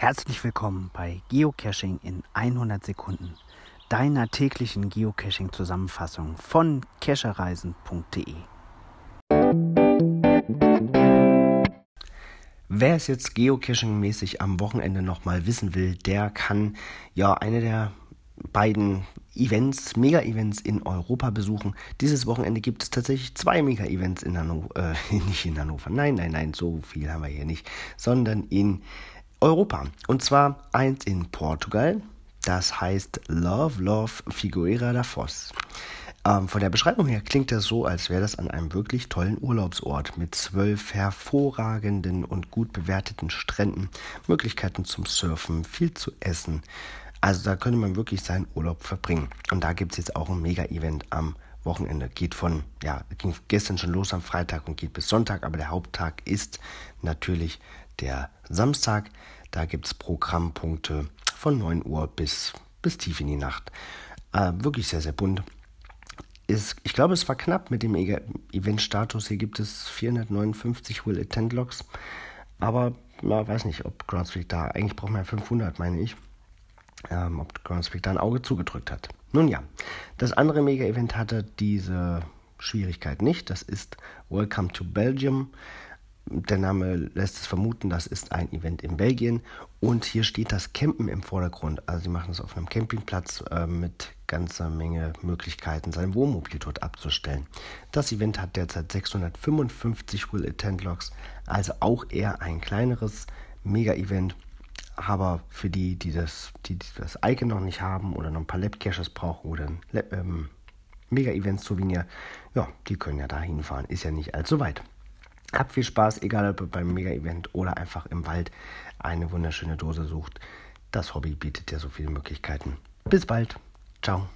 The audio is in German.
Herzlich willkommen bei Geocaching in 100 Sekunden, deiner täglichen Geocaching-Zusammenfassung von cachereisen.de. Wer es jetzt geocaching-mäßig am Wochenende nochmal wissen will, der kann ja eine der beiden Events, Mega-Events in Europa besuchen. Dieses Wochenende gibt es tatsächlich zwei Mega-Events in Hannover, äh, nicht in Hannover, nein, nein, nein, so viel haben wir hier nicht, sondern in Europa. Und zwar eins in Portugal, das heißt Love, Love Figueira da Foz. Ähm, von der Beschreibung her klingt das so, als wäre das an einem wirklich tollen Urlaubsort mit zwölf hervorragenden und gut bewerteten Stränden, Möglichkeiten zum Surfen, viel zu essen. Also da könnte man wirklich seinen Urlaub verbringen. Und da gibt es jetzt auch ein Mega-Event am Wochenende. Geht von, ja, ging gestern schon los am Freitag und geht bis Sonntag, aber der Haupttag ist natürlich der Samstag. Da gibt es Programmpunkte von 9 Uhr bis, bis tief in die Nacht. Äh, wirklich sehr, sehr bunt. Ist, ich glaube, es war knapp mit dem Event-Status. Hier gibt es 459 Will Attend Logs. Aber man weiß nicht, ob Groundspeak da, eigentlich braucht man ja 500, meine ich. Ähm, ob Groundspeak da ein Auge zugedrückt hat. Nun ja, das andere Mega-Event hatte diese Schwierigkeit nicht. Das ist Welcome to Belgium. Der Name lässt es vermuten, das ist ein Event in Belgien und hier steht das Campen im Vordergrund. Also sie machen es auf einem Campingplatz äh, mit ganzer Menge Möglichkeiten, sein Wohnmobil dort abzustellen. Das Event hat derzeit 655 Will Attend Logs, also auch eher ein kleineres Mega-Event. Aber für die, die das, die, die das Icon noch nicht haben oder noch ein paar Lab-Caches brauchen oder ein ähm, Mega-Event-Souvenir, ja, die können ja da hinfahren. Ist ja nicht allzu weit. Habt viel Spaß, egal ob ihr beim Mega-Event oder einfach im Wald eine wunderschöne Dose sucht. Das Hobby bietet ja so viele Möglichkeiten. Bis bald. Ciao.